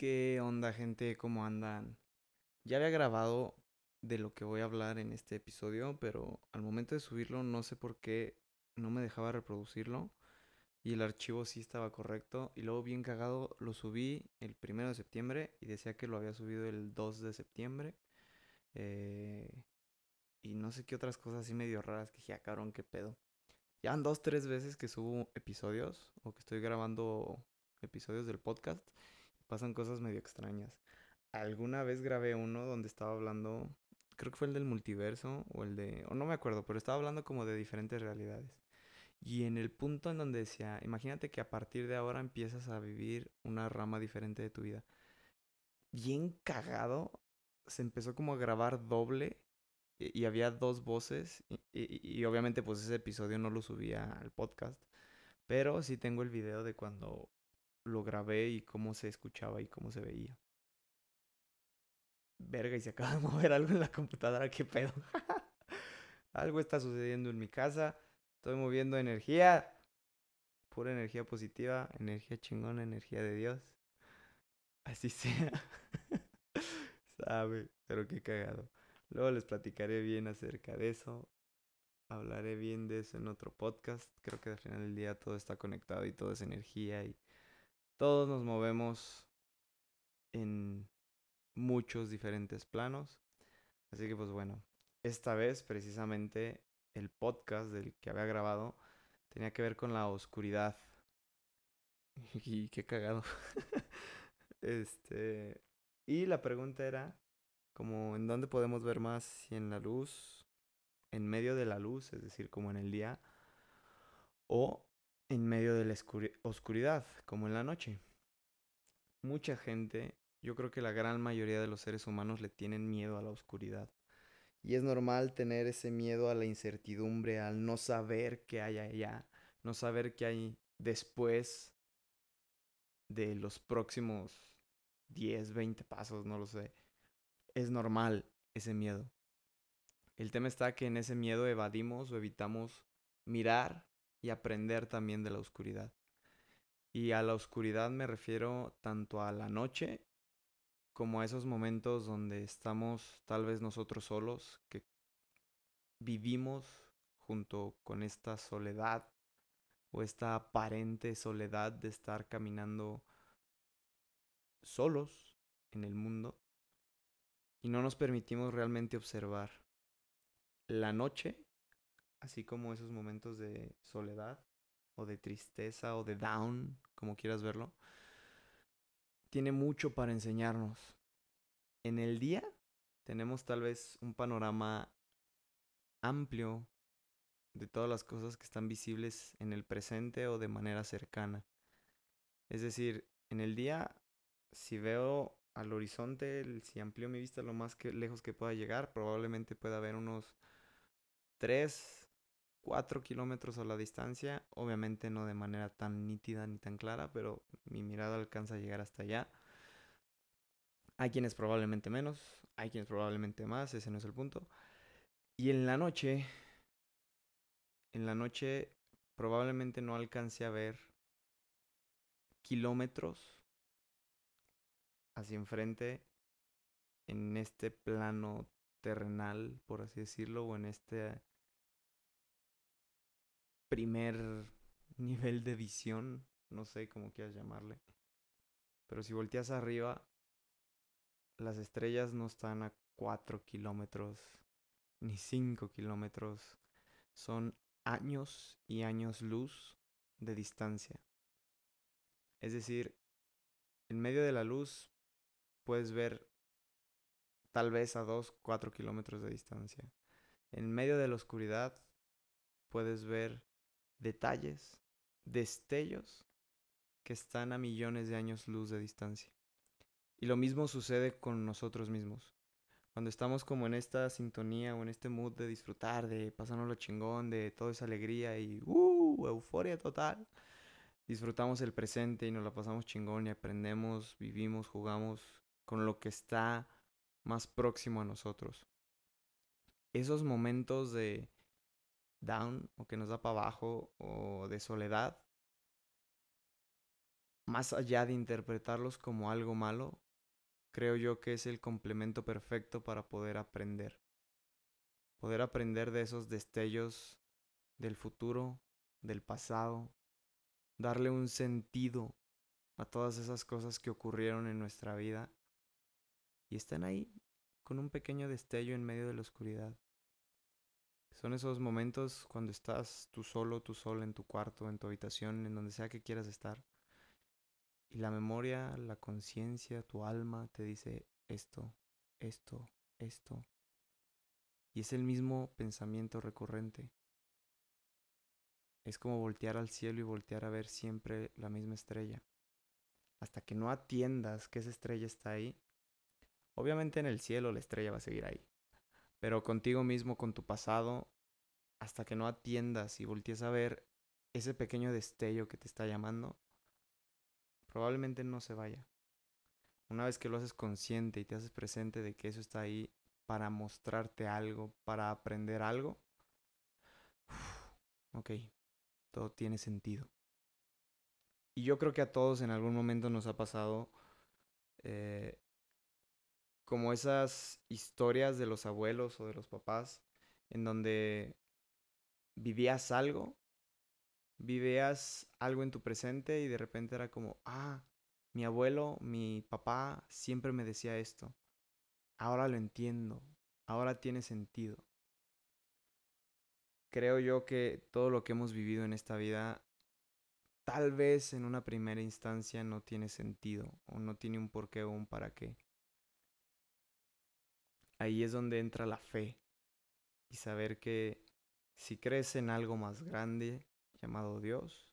¿Qué onda, gente? ¿Cómo andan? Ya había grabado de lo que voy a hablar en este episodio, pero al momento de subirlo no sé por qué no me dejaba reproducirlo y el archivo sí estaba correcto y luego bien cagado lo subí el primero de septiembre y decía que lo había subido el 2 de septiembre eh, y no sé qué otras cosas así medio raras que dije, ah, cabrón, qué pedo. Ya han dos, tres veces que subo episodios o que estoy grabando episodios del podcast pasan cosas medio extrañas. Alguna vez grabé uno donde estaba hablando, creo que fue el del multiverso o el de, o no me acuerdo, pero estaba hablando como de diferentes realidades. Y en el punto en donde decía, imagínate que a partir de ahora empiezas a vivir una rama diferente de tu vida. Bien cagado, se empezó como a grabar doble y, había dos voces y, y, obviamente pues ese episodio no lo subía al podcast, pero sí tengo el video de cuando lo grabé y cómo se escuchaba y cómo se veía. Verga, y se acaba de mover algo en la computadora, qué pedo. algo está sucediendo en mi casa. Estoy moviendo energía. Pura energía positiva, energía chingona, energía de Dios. Así sea. Sabe, pero qué cagado. Luego les platicaré bien acerca de eso. Hablaré bien de eso en otro podcast. Creo que al final del día todo está conectado y todo es energía y todos nos movemos en muchos diferentes planos. Así que pues bueno, esta vez precisamente el podcast del que había grabado tenía que ver con la oscuridad. Y qué cagado. este, y la pregunta era como en dónde podemos ver más si en la luz, en medio de la luz, es decir, como en el día o en medio de la oscuridad, como en la noche. Mucha gente, yo creo que la gran mayoría de los seres humanos le tienen miedo a la oscuridad. Y es normal tener ese miedo a la incertidumbre, al no saber qué hay allá, no saber qué hay después de los próximos 10, 20 pasos, no lo sé. Es normal ese miedo. El tema está que en ese miedo evadimos o evitamos mirar y aprender también de la oscuridad. Y a la oscuridad me refiero tanto a la noche como a esos momentos donde estamos tal vez nosotros solos, que vivimos junto con esta soledad o esta aparente soledad de estar caminando solos en el mundo y no nos permitimos realmente observar la noche así como esos momentos de soledad o de tristeza o de down, como quieras verlo, tiene mucho para enseñarnos. En el día tenemos tal vez un panorama amplio de todas las cosas que están visibles en el presente o de manera cercana. Es decir, en el día, si veo al horizonte, si amplío mi vista lo más que lejos que pueda llegar, probablemente pueda haber unos 3 4 kilómetros a la distancia, obviamente no de manera tan nítida ni tan clara, pero mi mirada alcanza a llegar hasta allá. Hay quienes probablemente menos, hay quienes probablemente más, ese no es el punto. Y en la noche, en la noche probablemente no alcance a ver kilómetros hacia enfrente en este plano terrenal, por así decirlo, o en este primer nivel de visión, no sé cómo quieras llamarle. Pero si volteas arriba, las estrellas no están a 4 kilómetros ni 5 kilómetros. Son años y años luz de distancia. Es decir, en medio de la luz puedes ver tal vez a 2, 4 kilómetros de distancia. En medio de la oscuridad puedes ver detalles, destellos que están a millones de años luz de distancia. Y lo mismo sucede con nosotros mismos. Cuando estamos como en esta sintonía o en este mood de disfrutar, de pasarnos lo chingón, de toda esa alegría y uh, euforia total, disfrutamos el presente y nos la pasamos chingón y aprendemos, vivimos, jugamos con lo que está más próximo a nosotros. Esos momentos de down o que nos da para abajo o de soledad, más allá de interpretarlos como algo malo, creo yo que es el complemento perfecto para poder aprender. Poder aprender de esos destellos del futuro, del pasado, darle un sentido a todas esas cosas que ocurrieron en nuestra vida y están ahí con un pequeño destello en medio de la oscuridad. Son esos momentos cuando estás tú solo, tú solo en tu cuarto, en tu habitación, en donde sea que quieras estar. Y la memoria, la conciencia, tu alma te dice esto, esto, esto. Y es el mismo pensamiento recurrente. Es como voltear al cielo y voltear a ver siempre la misma estrella. Hasta que no atiendas que esa estrella está ahí. Obviamente en el cielo la estrella va a seguir ahí. Pero contigo mismo, con tu pasado, hasta que no atiendas y voltees a ver ese pequeño destello que te está llamando, probablemente no se vaya. Una vez que lo haces consciente y te haces presente de que eso está ahí para mostrarte algo, para aprender algo, ok, todo tiene sentido. Y yo creo que a todos en algún momento nos ha pasado eh, como esas historias de los abuelos o de los papás en donde vivías algo, vivías algo en tu presente y de repente era como, ah, mi abuelo, mi papá siempre me decía esto. Ahora lo entiendo, ahora tiene sentido. Creo yo que todo lo que hemos vivido en esta vida tal vez en una primera instancia no tiene sentido o no tiene un porqué o un para qué. Ahí es donde entra la fe y saber que si crees en algo más grande llamado Dios,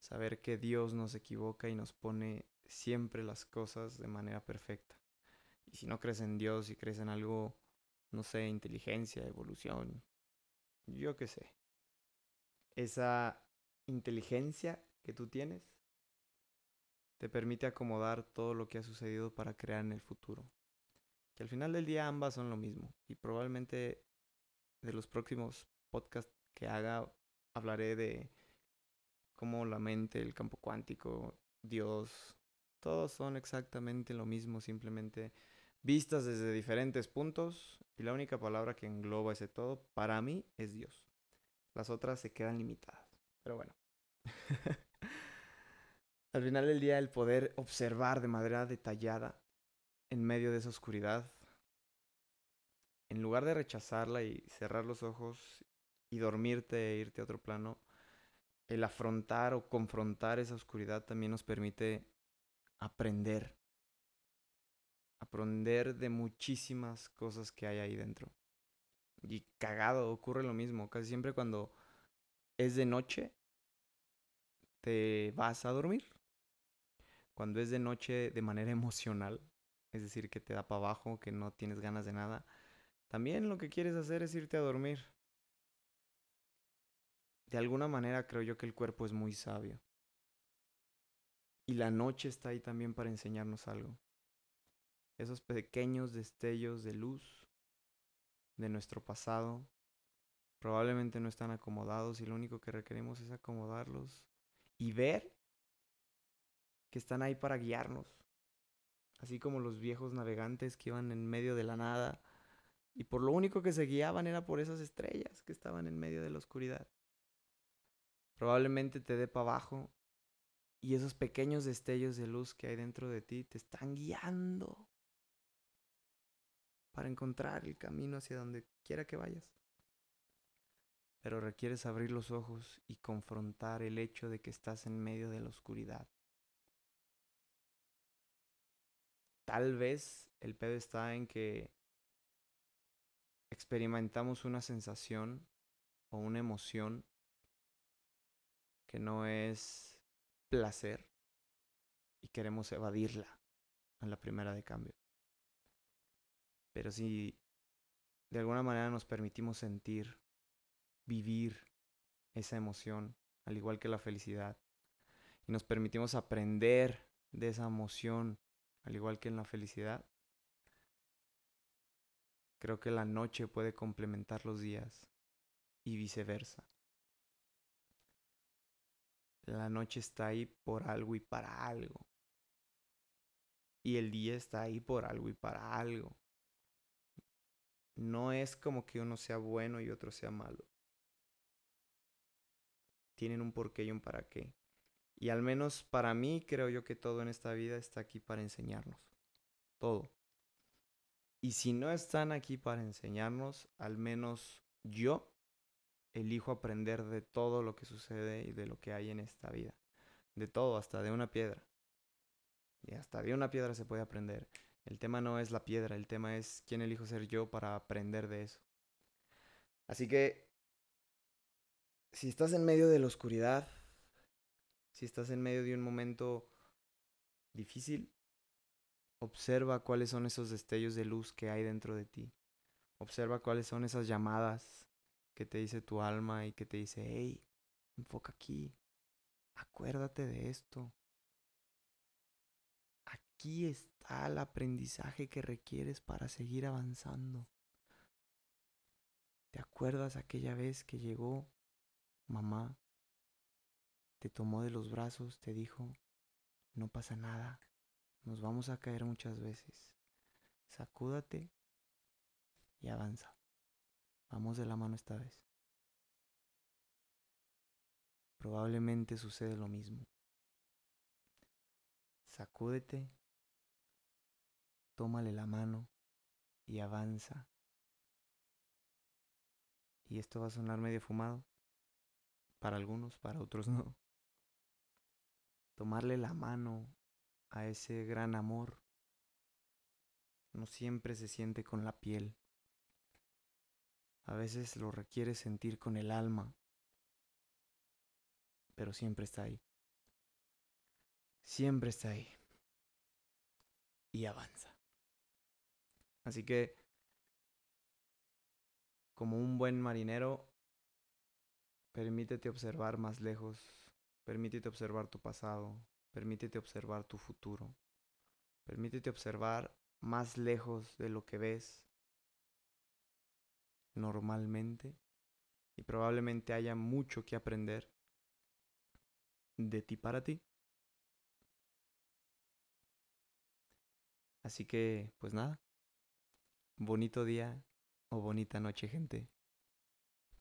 saber que Dios no se equivoca y nos pone siempre las cosas de manera perfecta. Y si no crees en Dios y crees en algo, no sé, inteligencia, evolución, yo qué sé. Esa inteligencia que tú tienes te permite acomodar todo lo que ha sucedido para crear en el futuro. Que al final del día ambas son lo mismo. Y probablemente de los próximos podcasts que haga hablaré de cómo la mente, el campo cuántico, Dios, todos son exactamente lo mismo, simplemente vistas desde diferentes puntos. Y la única palabra que engloba ese todo, para mí, es Dios. Las otras se quedan limitadas. Pero bueno. Al final del día, el poder observar de manera detallada en medio de esa oscuridad, en lugar de rechazarla y cerrar los ojos y dormirte e irte a otro plano, el afrontar o confrontar esa oscuridad también nos permite aprender. Aprender de muchísimas cosas que hay ahí dentro. Y cagado, ocurre lo mismo. Casi siempre cuando es de noche, te vas a dormir. Cuando es de noche de manera emocional, es decir, que te da para abajo, que no tienes ganas de nada, también lo que quieres hacer es irte a dormir. De alguna manera creo yo que el cuerpo es muy sabio. Y la noche está ahí también para enseñarnos algo. Esos pequeños destellos de luz de nuestro pasado probablemente no están acomodados y lo único que requerimos es acomodarlos y ver que están ahí para guiarnos así como los viejos navegantes que iban en medio de la nada y por lo único que se guiaban era por esas estrellas que estaban en medio de la oscuridad. Probablemente te dé para abajo y esos pequeños destellos de luz que hay dentro de ti te están guiando para encontrar el camino hacia donde quiera que vayas. Pero requieres abrir los ojos y confrontar el hecho de que estás en medio de la oscuridad. Tal vez el pedo está en que experimentamos una sensación o una emoción que no es placer y queremos evadirla en la primera de cambio. Pero si de alguna manera nos permitimos sentir, vivir esa emoción, al igual que la felicidad, y nos permitimos aprender de esa emoción al igual que en la felicidad. Creo que la noche puede complementar los días y viceversa. La noche está ahí por algo y para algo. Y el día está ahí por algo y para algo. No es como que uno sea bueno y otro sea malo. Tienen un porqué y un para qué. Y al menos para mí creo yo que todo en esta vida está aquí para enseñarnos. Todo. Y si no están aquí para enseñarnos, al menos yo elijo aprender de todo lo que sucede y de lo que hay en esta vida. De todo, hasta de una piedra. Y hasta de una piedra se puede aprender. El tema no es la piedra, el tema es quién elijo ser yo para aprender de eso. Así que, si estás en medio de la oscuridad, si estás en medio de un momento difícil, observa cuáles son esos destellos de luz que hay dentro de ti. Observa cuáles son esas llamadas que te dice tu alma y que te dice, hey, enfoca aquí, acuérdate de esto, aquí está el aprendizaje que requieres para seguir avanzando. ¿Te acuerdas aquella vez que llegó mamá, te tomó de los brazos, te dijo, no pasa nada, nos vamos a caer muchas veces, sacúdate y avanza. Vamos de la mano esta vez. Probablemente sucede lo mismo. Sacúdete tómale la mano y avanza. Y esto va a sonar medio fumado. Para algunos, para otros no. Tomarle la mano a ese gran amor no siempre se siente con la piel. A veces lo requiere sentir con el alma, pero siempre está ahí. Siempre está ahí. Y avanza. Así que, como un buen marinero, permítete observar más lejos, permítete observar tu pasado, permítete observar tu futuro, permítete observar más lejos de lo que ves normalmente y probablemente haya mucho que aprender de ti para ti. Así que, pues nada, bonito día o bonita noche, gente.